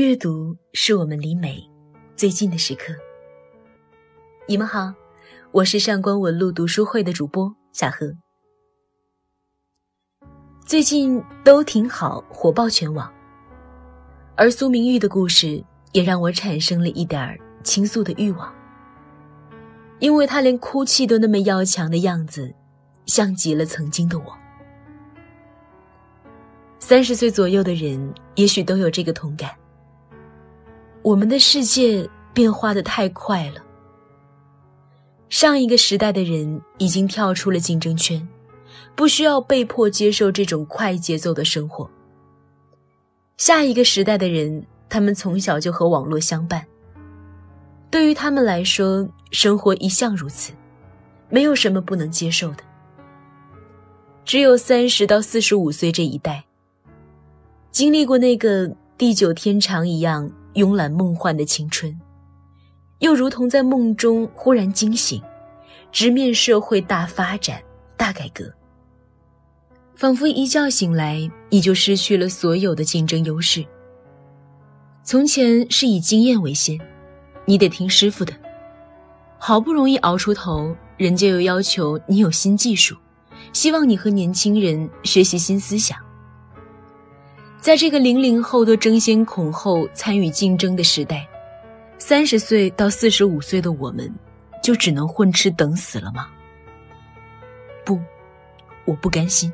阅读是我们离美最近的时刻。你们好，我是上官文路读书会的主播小何。最近都挺好，火爆全网。而苏明玉的故事也让我产生了一点倾诉的欲望，因为他连哭泣都那么要强的样子，像极了曾经的我。三十岁左右的人，也许都有这个同感。我们的世界变化的太快了。上一个时代的人已经跳出了竞争圈，不需要被迫接受这种快节奏的生活。下一个时代的人，他们从小就和网络相伴。对于他们来说，生活一向如此，没有什么不能接受的。只有三十到四十五岁这一代，经历过那个地久天长一样。慵懒梦幻的青春，又如同在梦中忽然惊醒，直面社会大发展、大改革。仿佛一觉醒来，你就失去了所有的竞争优势。从前是以经验为先，你得听师傅的。好不容易熬出头，人家又要求你有新技术，希望你和年轻人学习新思想。在这个零零后都争先恐后参与竞争的时代，三十岁到四十五岁的我们，就只能混吃等死了吗？不，我不甘心。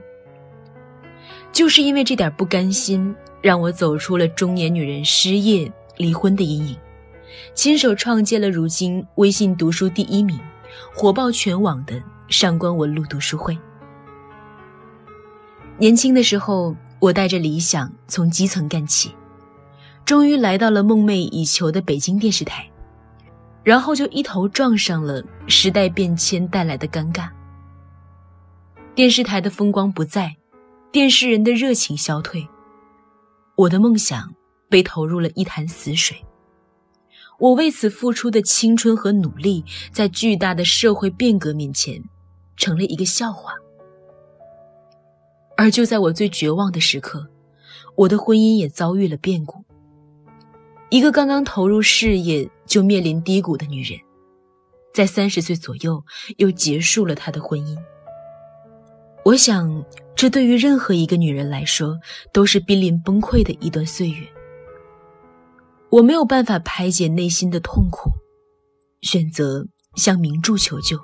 就是因为这点不甘心，让我走出了中年女人失业、离婚的阴影，亲手创建了如今微信读书第一名、火爆全网的上官文路读书会。年轻的时候。我带着理想从基层干起，终于来到了梦寐以求的北京电视台，然后就一头撞上了时代变迁带来的尴尬。电视台的风光不再，电视人的热情消退，我的梦想被投入了一潭死水。我为此付出的青春和努力，在巨大的社会变革面前，成了一个笑话。而就在我最绝望的时刻，我的婚姻也遭遇了变故。一个刚刚投入事业就面临低谷的女人，在三十岁左右又结束了她的婚姻。我想，这对于任何一个女人来说，都是濒临崩溃的一段岁月。我没有办法排解内心的痛苦，选择向名著求救。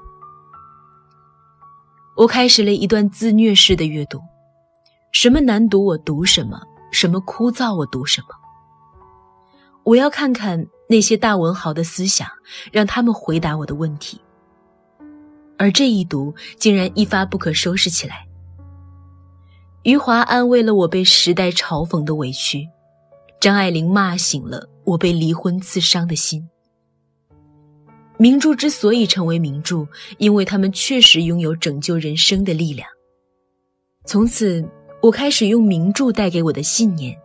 我开始了一段自虐式的阅读。什么难读我读什么，什么枯燥我读什么。我要看看那些大文豪的思想，让他们回答我的问题。而这一读竟然一发不可收拾起来。余华安慰了我被时代嘲讽的委屈，张爱玲骂醒了我被离婚刺伤的心。名著之所以成为名著，因为他们确实拥有拯救人生的力量。从此。我开始用名著带给我的信念，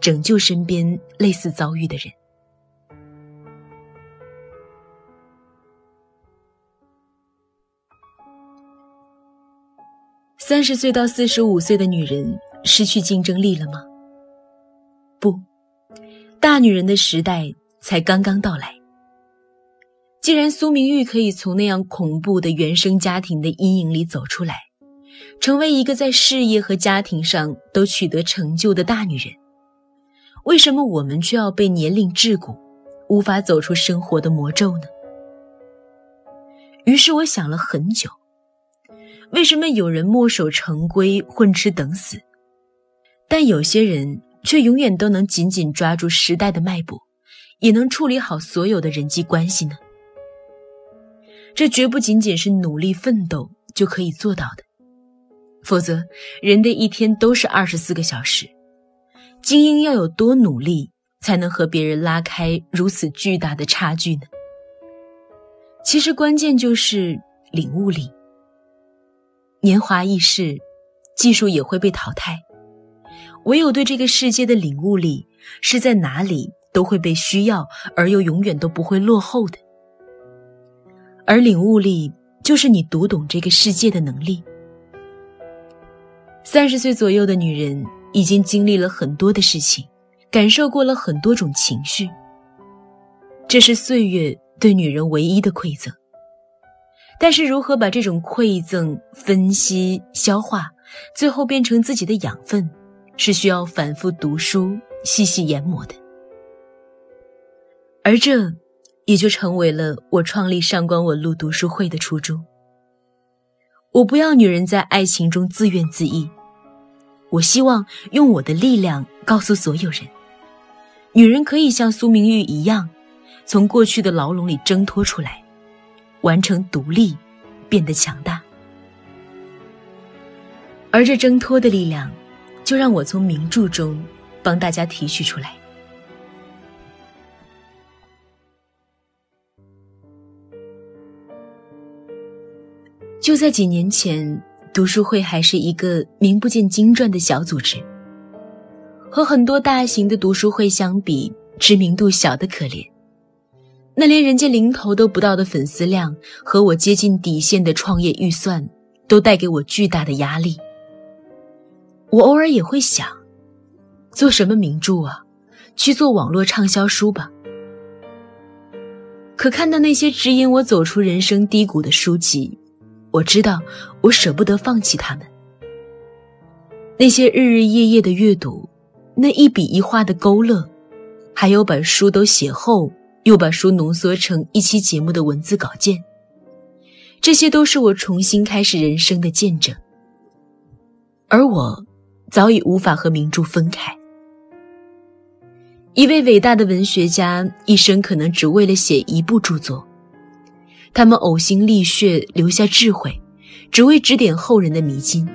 拯救身边类似遭遇的人。三十岁到四十五岁的女人失去竞争力了吗？不，大女人的时代才刚刚到来。既然苏明玉可以从那样恐怖的原生家庭的阴影里走出来。成为一个在事业和家庭上都取得成就的大女人，为什么我们却要被年龄桎梏，无法走出生活的魔咒呢？于是我想了很久，为什么有人墨守成规、混吃等死，但有些人却永远都能紧紧抓住时代的脉搏，也能处理好所有的人际关系呢？这绝不仅仅是努力奋斗就可以做到的。否则，人的一天都是二十四个小时。精英要有多努力，才能和别人拉开如此巨大的差距呢？其实，关键就是领悟力。年华易逝，技术也会被淘汰。唯有对这个世界的领悟力，是在哪里都会被需要，而又永远都不会落后的。而领悟力，就是你读懂这个世界的能力。三十岁左右的女人已经经历了很多的事情，感受过了很多种情绪。这是岁月对女人唯一的馈赠。但是，如何把这种馈赠分析、消化，最后变成自己的养分，是需要反复读书、细细研磨的。而这，也就成为了我创立上官文露读书会的初衷。我不要女人在爱情中自怨自艾，我希望用我的力量告诉所有人：女人可以像苏明玉一样，从过去的牢笼里挣脱出来。完成独立，变得强大，而这挣脱的力量，就让我从名著中帮大家提取出来。就在几年前，读书会还是一个名不见经传的小组织，和很多大型的读书会相比，知名度小得可怜。那连人家零头都不到的粉丝量和我接近底线的创业预算，都带给我巨大的压力。我偶尔也会想，做什么名著啊？去做网络畅销书吧。可看到那些指引我走出人生低谷的书籍，我知道我舍不得放弃他们。那些日日夜夜的阅读，那一笔一画的勾勒，还有把书都写厚。又把书浓缩成一期节目的文字稿件，这些都是我重新开始人生的见证。而我早已无法和名著分开。一位伟大的文学家一生可能只为了写一部著作，他们呕心沥血留下智慧，只为指点后人的迷津。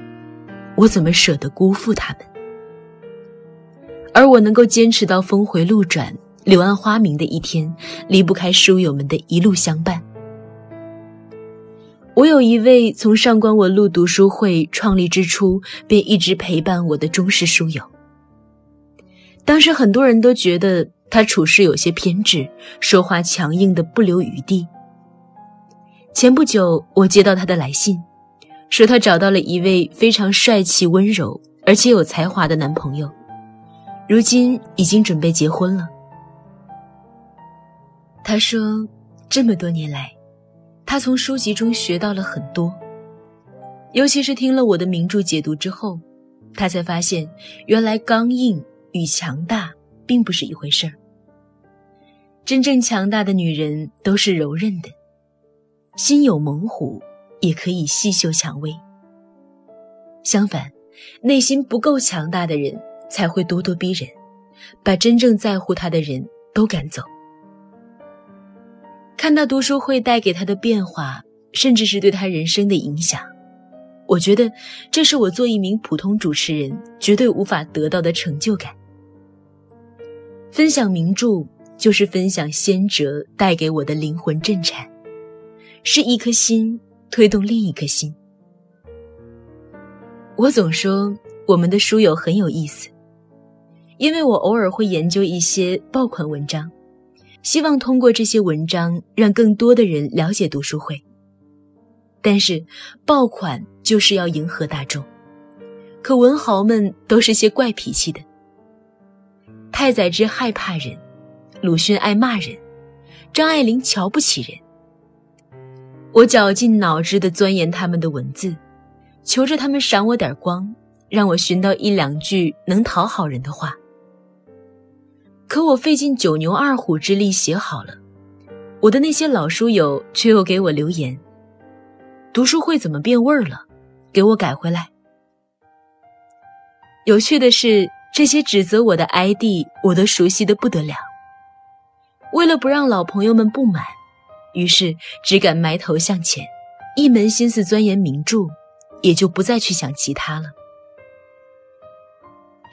我怎么舍得辜负他们？而我能够坚持到峰回路转。柳暗花明的一天，离不开书友们的一路相伴。我有一位从上官文录读书会创立之初便一直陪伴我的忠实书友。当时很多人都觉得他处事有些偏执，说话强硬的不留余地。前不久，我接到他的来信，说他找到了一位非常帅气、温柔而且有才华的男朋友，如今已经准备结婚了。他说：“这么多年来，他从书籍中学到了很多，尤其是听了我的名著解读之后，他才发现原来刚硬与强大并不是一回事儿。真正强大的女人都是柔韧的，心有猛虎也可以细嗅蔷薇。相反，内心不够强大的人才会咄咄逼人，把真正在乎他的人都赶走。”看到读书会带给他的变化，甚至是对他人生的影响，我觉得这是我做一名普通主持人绝对无法得到的成就感。分享名著就是分享先哲带给我的灵魂震颤，是一颗心推动另一颗心。我总说我们的书友很有意思，因为我偶尔会研究一些爆款文章。希望通过这些文章让更多的人了解读书会。但是爆款就是要迎合大众，可文豪们都是些怪脾气的。太宰治害怕人，鲁迅爱骂人，张爱玲瞧不起人。我绞尽脑汁地钻研他们的文字，求着他们赏我点光，让我寻到一两句能讨好人的话。可我费尽九牛二虎之力写好了，我的那些老书友却又给我留言：“读书会怎么变味儿了？给我改回来。”有趣的是，这些指责我的 ID 我都熟悉的不得了。为了不让老朋友们不满，于是只敢埋头向前，一门心思钻研名著，也就不再去想其他了。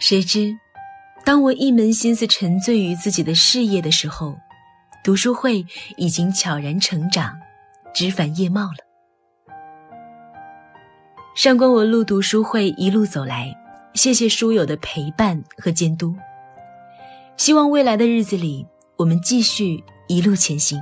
谁知。当我一门心思沉醉于自己的事业的时候，读书会已经悄然成长，枝繁叶茂了。上官文路读书会一路走来，谢谢书友的陪伴和监督。希望未来的日子里，我们继续一路前行。